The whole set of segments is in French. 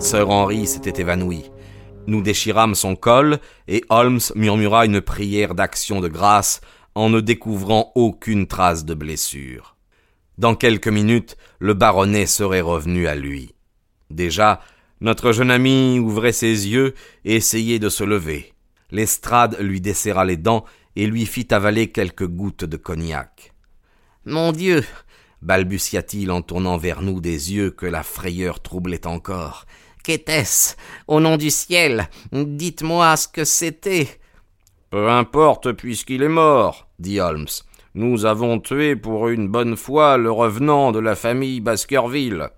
Sir Henry s'était évanoui. Nous déchirâmes son col, et Holmes murmura une prière d'action de grâce en ne découvrant aucune trace de blessure. Dans quelques minutes, le baronnet serait revenu à lui. Déjà, notre jeune ami ouvrait ses yeux et essayait de se lever. L'estrade lui desserra les dents et lui fit avaler quelques gouttes de cognac. Mon Dieu balbutia-t-il en tournant vers nous des yeux que la frayeur troublait encore. Qu'était-ce Au nom du ciel, dites-moi ce que c'était. Peu importe puisqu'il est mort, dit Holmes. Nous avons tué pour une bonne fois le revenant de la famille Baskerville.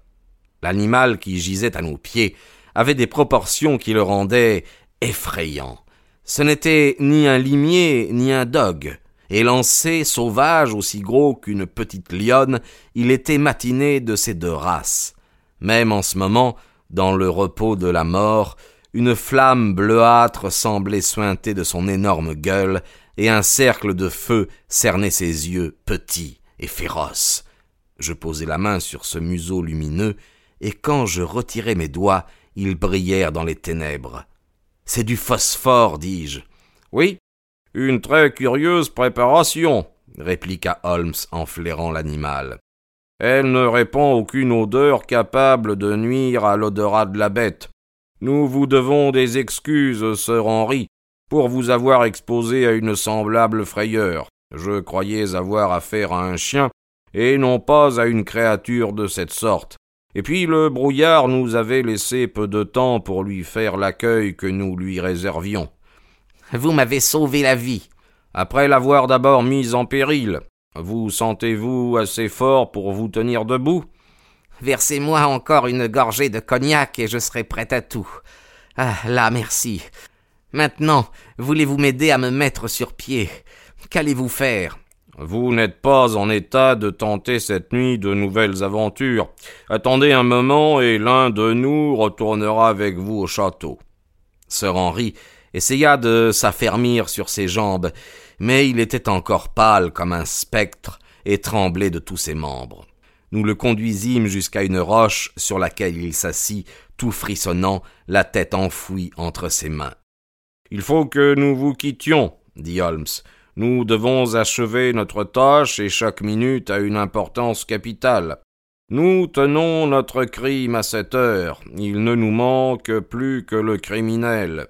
L'animal qui gisait à nos pieds avait des proportions qui le rendaient effrayant. Ce n'était ni un limier ni un dogue. Élancé, sauvage, aussi gros qu'une petite lionne, il était matiné de ces deux races. Même en ce moment, dans le repos de la mort, une flamme bleuâtre semblait suinter de son énorme gueule, et un cercle de feu cernait ses yeux petits et féroces. Je posai la main sur ce museau lumineux, et quand je retirai mes doigts, ils brillèrent dans les ténèbres. C'est du phosphore, dis-je. Oui, une très curieuse préparation, répliqua Holmes en flairant l'animal. Elle ne répand aucune odeur capable de nuire à l'odorat de la bête. Nous vous devons des excuses, sœur Henri, pour vous avoir exposé à une semblable frayeur. Je croyais avoir affaire à un chien, et non pas à une créature de cette sorte. Et puis le brouillard nous avait laissé peu de temps pour lui faire l'accueil que nous lui réservions. Vous m'avez sauvé la vie. Après l'avoir d'abord mise en péril, vous sentez-vous assez fort pour vous tenir debout? Versez-moi encore une gorgée de cognac et je serai prêt à tout. Ah, là, merci. Maintenant, voulez-vous m'aider à me mettre sur pied? Qu'allez-vous faire? Vous n'êtes pas en état de tenter cette nuit de nouvelles aventures. Attendez un moment et l'un de nous retournera avec vous au château. Sir Henry essaya de s'affermir sur ses jambes, mais il était encore pâle comme un spectre et tremblait de tous ses membres. Nous le conduisîmes jusqu'à une roche sur laquelle il s'assit, tout frissonnant, la tête enfouie entre ses mains. Il faut que nous vous quittions, dit Holmes. Nous devons achever notre tâche et chaque minute a une importance capitale. Nous tenons notre crime à cette heure. Il ne nous manque plus que le criminel.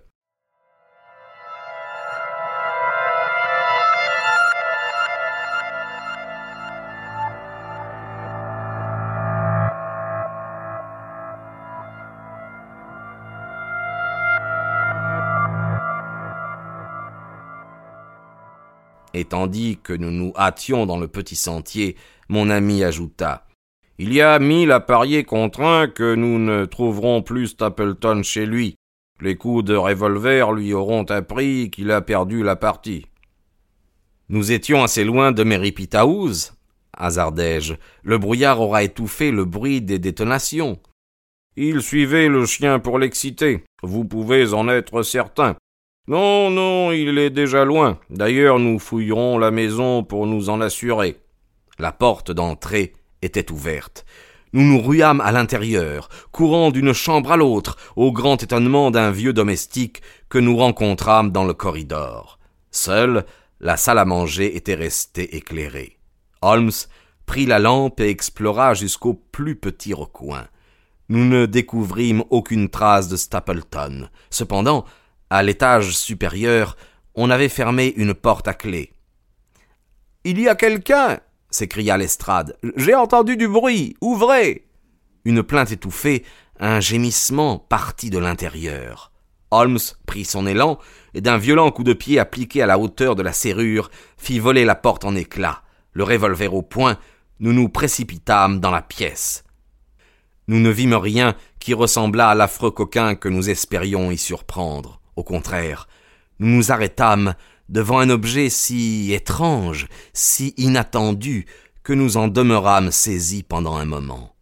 Et tandis que nous nous hâtions dans le petit sentier, mon ami ajouta. Il y a mille à parier contre un que nous ne trouverons plus Stapleton chez lui. Les coups de revolver lui auront appris qu'il a perdu la partie. Nous étions assez loin de Meripita House, hasardai-je. Le brouillard aura étouffé le bruit des détonations. Il suivait le chien pour l'exciter. Vous pouvez en être certain. Non, non, il est déjà loin. D'ailleurs, nous fouillerons la maison pour nous en assurer. La porte d'entrée était ouverte. Nous nous ruâmes à l'intérieur, courant d'une chambre à l'autre, au grand étonnement d'un vieux domestique que nous rencontrâmes dans le corridor. Seule, la salle à manger était restée éclairée. Holmes prit la lampe et explora jusqu'au plus petit recoin. Nous ne découvrîmes aucune trace de Stapleton. Cependant, à l'étage supérieur, on avait fermé une porte à clé. Il y a quelqu'un s'écria Lestrade. J'ai entendu du bruit. Ouvrez Une plainte étouffée, un gémissement partit de l'intérieur. Holmes prit son élan et d'un violent coup de pied appliqué à la hauteur de la serrure fit voler la porte en éclats. Le revolver au poing, nous nous précipitâmes dans la pièce. Nous ne vîmes rien qui ressemblât à l'affreux coquin que nous espérions y surprendre. Au contraire, nous nous arrêtâmes devant un objet si étrange, si inattendu, que nous en demeurâmes saisis pendant un moment.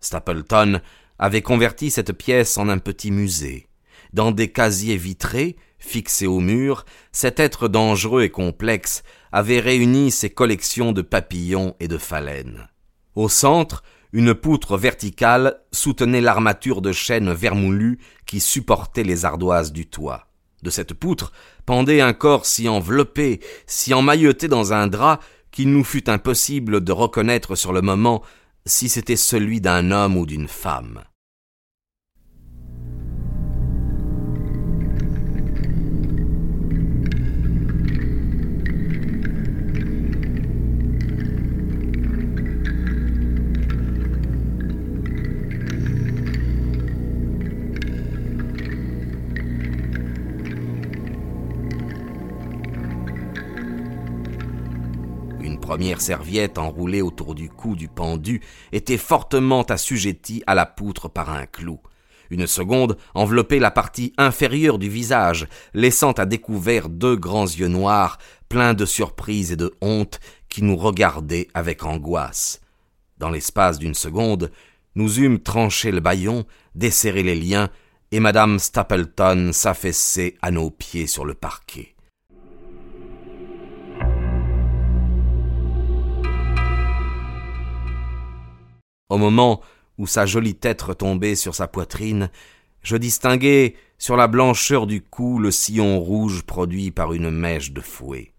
Stapleton avait converti cette pièce en un petit musée. Dans des casiers vitrés, fixés au mur, cet être dangereux et complexe avait réuni ses collections de papillons et de phalènes. Au centre, une poutre verticale soutenait l'armature de chêne vermoulu qui supportait les ardoises du toit. De cette poutre pendait un corps si enveloppé, si emmailloté dans un drap, qu'il nous fut impossible de reconnaître sur le moment si c'était celui d'un homme ou d'une femme. Première serviette enroulée autour du cou du pendu était fortement assujettie à la poutre par un clou. Une seconde enveloppait la partie inférieure du visage, laissant à découvert deux grands yeux noirs, pleins de surprise et de honte, qui nous regardaient avec angoisse. Dans l'espace d'une seconde, nous eûmes tranché le baillon, desserré les liens, et madame Stapleton s'affaissait à nos pieds sur le parquet. Au moment où sa jolie tête retombait sur sa poitrine, je distinguai sur la blancheur du cou le sillon rouge produit par une mèche de fouet.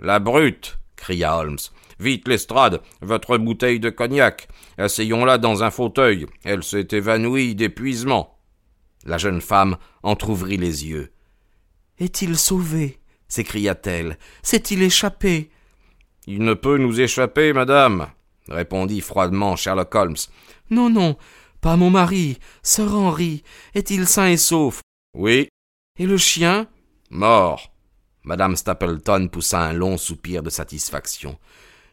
La brute cria Holmes. Vite, Lestrade, votre bouteille de cognac. Asseyons-la dans un fauteuil. Elle s'est évanouie d'épuisement. La jeune femme entr'ouvrit les yeux. Est-il sauvé? s'écria-t-elle. S'est-il échappé? Il ne peut nous échapper, madame répondit froidement Sherlock Holmes. Non, non, pas mon mari, Sir Henry. Est-il sain et sauf? Oui. Et le chien? Mort. Madame Stapleton poussa un long soupir de satisfaction.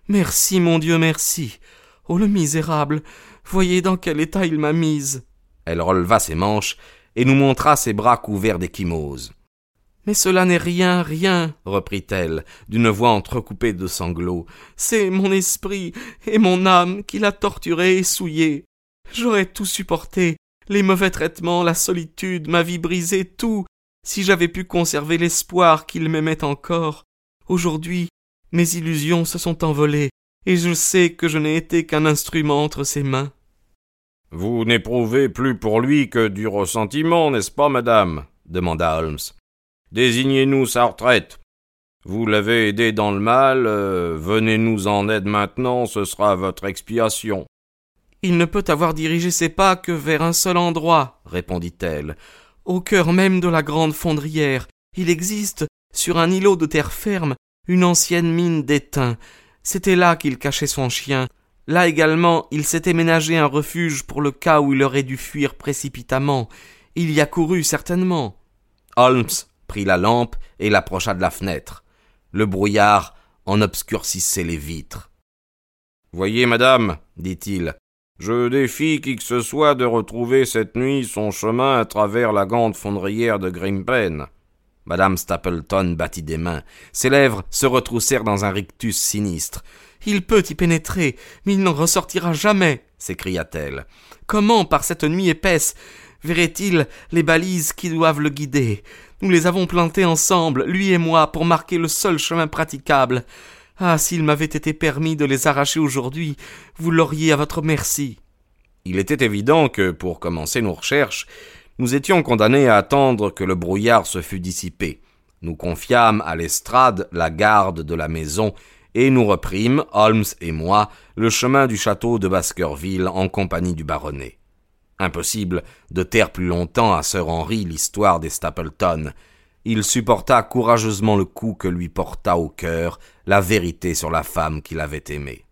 Merci, mon Dieu, merci. Oh, le misérable. Voyez dans quel état il m'a mise. Elle releva ses manches et nous montra ses bras couverts d'échymoses. Mais cela n'est rien, rien, reprit-elle, d'une voix entrecoupée de sanglots. C'est mon esprit et mon âme qui l'a torturé et souillé. J'aurais tout supporté, les mauvais traitements, la solitude, ma vie brisée, tout, si j'avais pu conserver l'espoir qu'il m'aimait encore. Aujourd'hui, mes illusions se sont envolées, et je sais que je n'ai été qu'un instrument entre ses mains. Vous n'éprouvez plus pour lui que du ressentiment, n'est-ce pas, madame? demanda Holmes. Désignez-nous sa retraite. Vous l'avez aidé dans le mal, euh, venez-nous en aide maintenant, ce sera votre expiation. Il ne peut avoir dirigé ses pas que vers un seul endroit, répondit-elle. Au cœur même de la grande fondrière, il existe, sur un îlot de terre ferme, une ancienne mine d'étain. C'était là qu'il cachait son chien. Là également, il s'était ménagé un refuge pour le cas où il aurait dû fuir précipitamment. Il y a couru certainement. Holmes prit la lampe et l'approcha de la fenêtre. Le brouillard en obscurcissait les vitres. Voyez, madame, dit-il, je défie qui que ce soit de retrouver cette nuit son chemin à travers la grande fondrière de Grimpen. Madame Stapleton battit des mains. Ses lèvres se retroussèrent dans un rictus sinistre. Il peut y pénétrer, mais il n'en ressortira jamais, s'écria-t-elle. Comment, par cette nuit épaisse, verrait-il les balises qui doivent le guider? Nous les avons plantés ensemble, lui et moi, pour marquer le seul chemin praticable. Ah, s'il m'avait été permis de les arracher aujourd'hui, vous l'auriez à votre merci. Il était évident que, pour commencer nos recherches, nous étions condamnés à attendre que le brouillard se fût dissipé. Nous confiâmes à l'estrade la garde de la maison, et nous reprîmes, Holmes et moi, le chemin du château de Baskerville en compagnie du baronnet. Impossible de taire plus longtemps à Sir Henry l'histoire des Stapleton. Il supporta courageusement le coup que lui porta au cœur la vérité sur la femme qu'il avait aimée.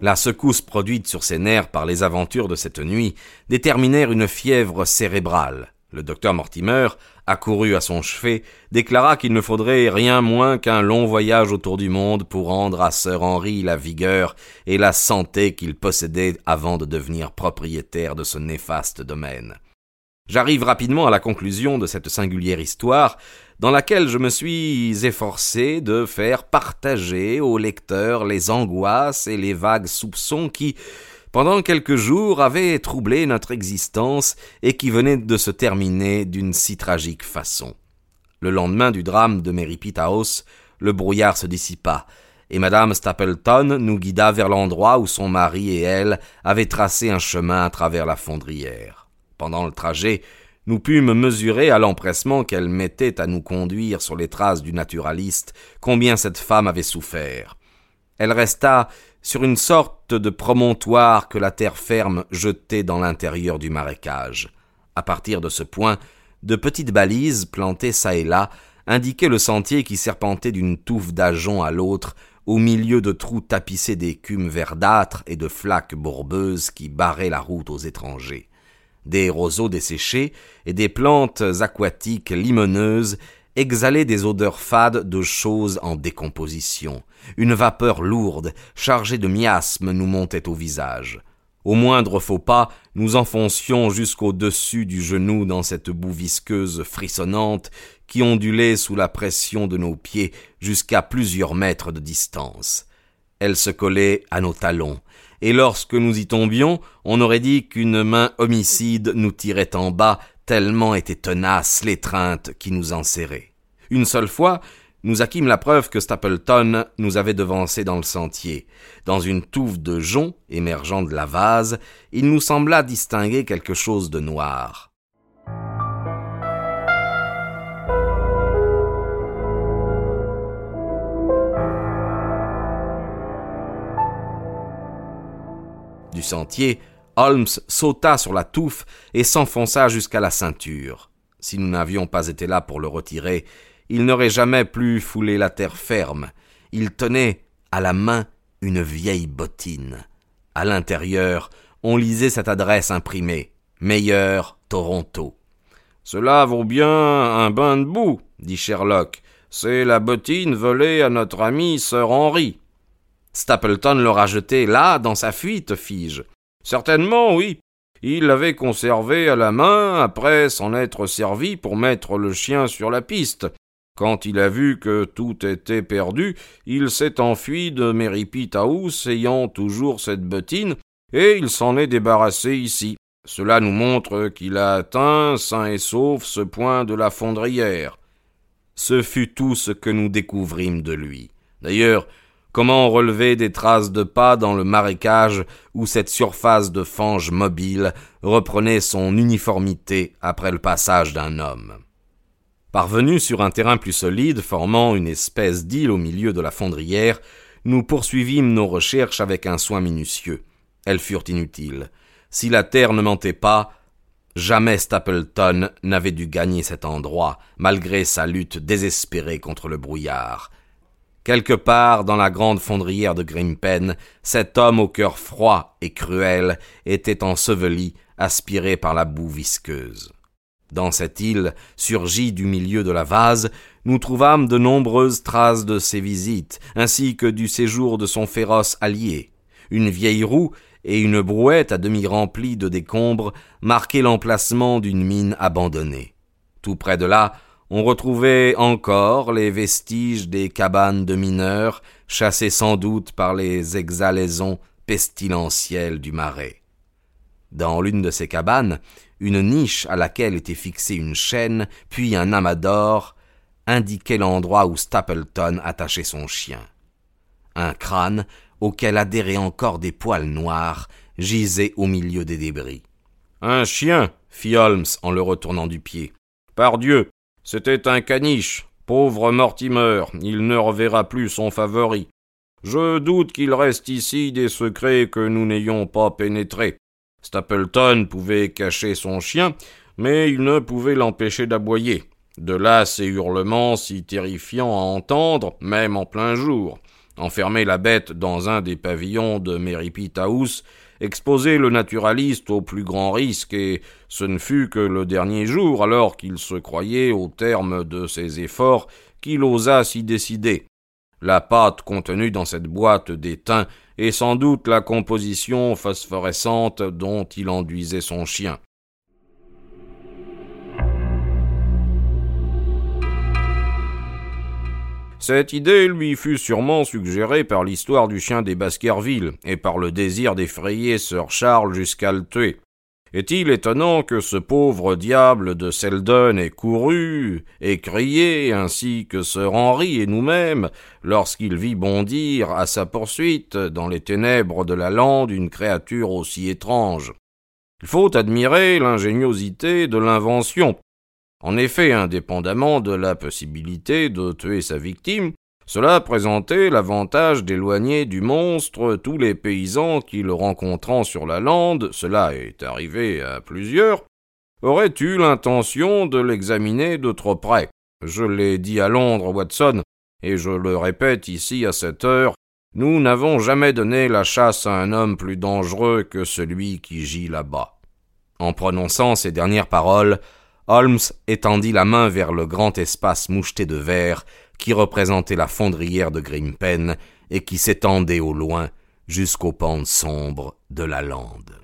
La secousse produite sur ses nerfs par les aventures de cette nuit déterminèrent une fièvre cérébrale. Le docteur Mortimer, accouru à son chevet, déclara qu'il ne faudrait rien moins qu'un long voyage autour du monde pour rendre à Sir Henry la vigueur et la santé qu'il possédait avant de devenir propriétaire de ce néfaste domaine. J'arrive rapidement à la conclusion de cette singulière histoire, dans laquelle je me suis efforcé de faire partager au lecteur les angoisses et les vagues soupçons qui, pendant quelques jours, avait troublé notre existence et qui venait de se terminer d'une si tragique façon. Le lendemain du drame de Merripit House, le brouillard se dissipa, et madame Stapleton nous guida vers l'endroit où son mari et elle avaient tracé un chemin à travers la fondrière. Pendant le trajet, nous pûmes mesurer à l'empressement qu'elle mettait à nous conduire sur les traces du naturaliste combien cette femme avait souffert. Elle resta sur une sorte de promontoire que la terre ferme jetait dans l'intérieur du marécage. À partir de ce point, de petites balises plantées çà et là indiquaient le sentier qui serpentait d'une touffe d'ajonc à l'autre au milieu de trous tapissés d'écume verdâtre et de flaques bourbeuses qui barraient la route aux étrangers. Des roseaux desséchés et des plantes aquatiques limoneuses exhalait des odeurs fades de choses en décomposition. Une vapeur lourde, chargée de miasmes, nous montait au visage. Au moindre faux pas, nous enfoncions jusqu'au-dessus du genou dans cette boue visqueuse frissonnante qui ondulait sous la pression de nos pieds jusqu'à plusieurs mètres de distance. Elle se collait à nos talons, et lorsque nous y tombions, on aurait dit qu'une main homicide nous tirait en bas tellement était tenace l'étreinte qui nous enserrait. Une seule fois, nous acquîmes la preuve que Stapleton nous avait devancés dans le sentier. Dans une touffe de joncs émergeant de la vase, il nous sembla distinguer quelque chose de noir. Sentier, Holmes sauta sur la touffe et s'enfonça jusqu'à la ceinture. Si nous n'avions pas été là pour le retirer, il n'aurait jamais plus foulé la terre ferme. Il tenait à la main une vieille bottine. À l'intérieur, on lisait cette adresse imprimée. Meilleur Toronto. Cela vaut bien un bain de boue, dit Sherlock. C'est la bottine volée à notre ami Sir Henry. Stapleton l'aura jetée là, dans sa fuite, fis-je. Certainement, oui. Il l'avait conservée à la main après s'en être servi pour mettre le chien sur la piste. Quand il a vu que tout était perdu, il s'est enfui de Merripit ayant toujours cette bottine, et il s'en est débarrassé ici. Cela nous montre qu'il a atteint, sain et sauf, ce point de la fondrière. Ce fut tout ce que nous découvrîmes de lui. D'ailleurs, comment relever des traces de pas dans le marécage où cette surface de fange mobile? Reprenait son uniformité après le passage d'un homme? Parvenus sur un terrain plus solide, formant une espèce d'île au milieu de la fondrière, nous poursuivîmes nos recherches avec un soin minutieux. Elles furent inutiles. Si la terre ne mentait pas, jamais Stapleton n'avait dû gagner cet endroit, malgré sa lutte désespérée contre le brouillard. Quelque part dans la grande fondrière de Grimpen, cet homme au cœur froid et cruel était enseveli, aspiré par la boue visqueuse. Dans cette île, surgie du milieu de la vase, nous trouvâmes de nombreuses traces de ses visites, ainsi que du séjour de son féroce allié. Une vieille roue et une brouette à demi remplie de décombres marquaient l'emplacement d'une mine abandonnée. Tout près de là, on retrouvait encore les vestiges des cabanes de mineurs, chassées sans doute par les exhalaisons pestilentielles du marais. Dans l'une de ces cabanes, une niche à laquelle était fixée une chaîne, puis un amas d'or, indiquait l'endroit où Stapleton attachait son chien. Un crâne, auquel adhéraient encore des poils noirs, gisait au milieu des débris. Un chien, fit Holmes en le retournant du pied. Pardieu, c'était un caniche. Pauvre Mortimer, il ne reverra plus son favori. Je doute qu'il reste ici des secrets que nous n'ayons pas pénétrés. Stapleton pouvait cacher son chien, mais il ne pouvait l'empêcher d'aboyer. De là ces hurlements si terrifiants à entendre, même en plein jour. enfermer la bête dans un des pavillons de Merripit exposer le naturaliste au plus grand risque, et ce ne fut que le dernier jour, alors qu'il se croyait au terme de ses efforts, qu'il osa s'y décider. La pâte contenue dans cette boîte d'étain est sans doute la composition phosphorescente dont il enduisait son chien. Cette idée lui fut sûrement suggérée par l'histoire du chien des Baskerville et par le désir d'effrayer Sir Charles jusqu'à le tuer. Est-il étonnant que ce pauvre diable de Selden ait couru et crié, ainsi que Sir Henry et nous-mêmes, lorsqu'il vit bondir à sa poursuite dans les ténèbres de la lande une créature aussi étrange? Il faut admirer l'ingéniosité de l'invention, en effet, indépendamment de la possibilité de tuer sa victime, cela présentait l'avantage d'éloigner du monstre tous les paysans qui, le rencontrant sur la lande, cela est arrivé à plusieurs, auraient eu l'intention de l'examiner de trop près. Je l'ai dit à Londres, Watson, et je le répète ici à cette heure, nous n'avons jamais donné la chasse à un homme plus dangereux que celui qui gît là-bas. En prononçant ces dernières paroles, Holmes étendit la main vers le grand espace moucheté de verre qui représentait la fondrière de Grimpen et qui s'étendait au loin jusqu'aux pentes sombres de la lande.